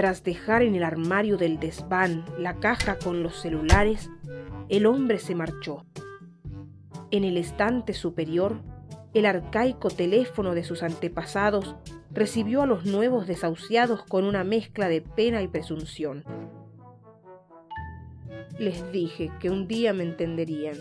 Tras dejar en el armario del desván la caja con los celulares, el hombre se marchó. En el estante superior, el arcaico teléfono de sus antepasados recibió a los nuevos desahuciados con una mezcla de pena y presunción. Les dije que un día me entenderían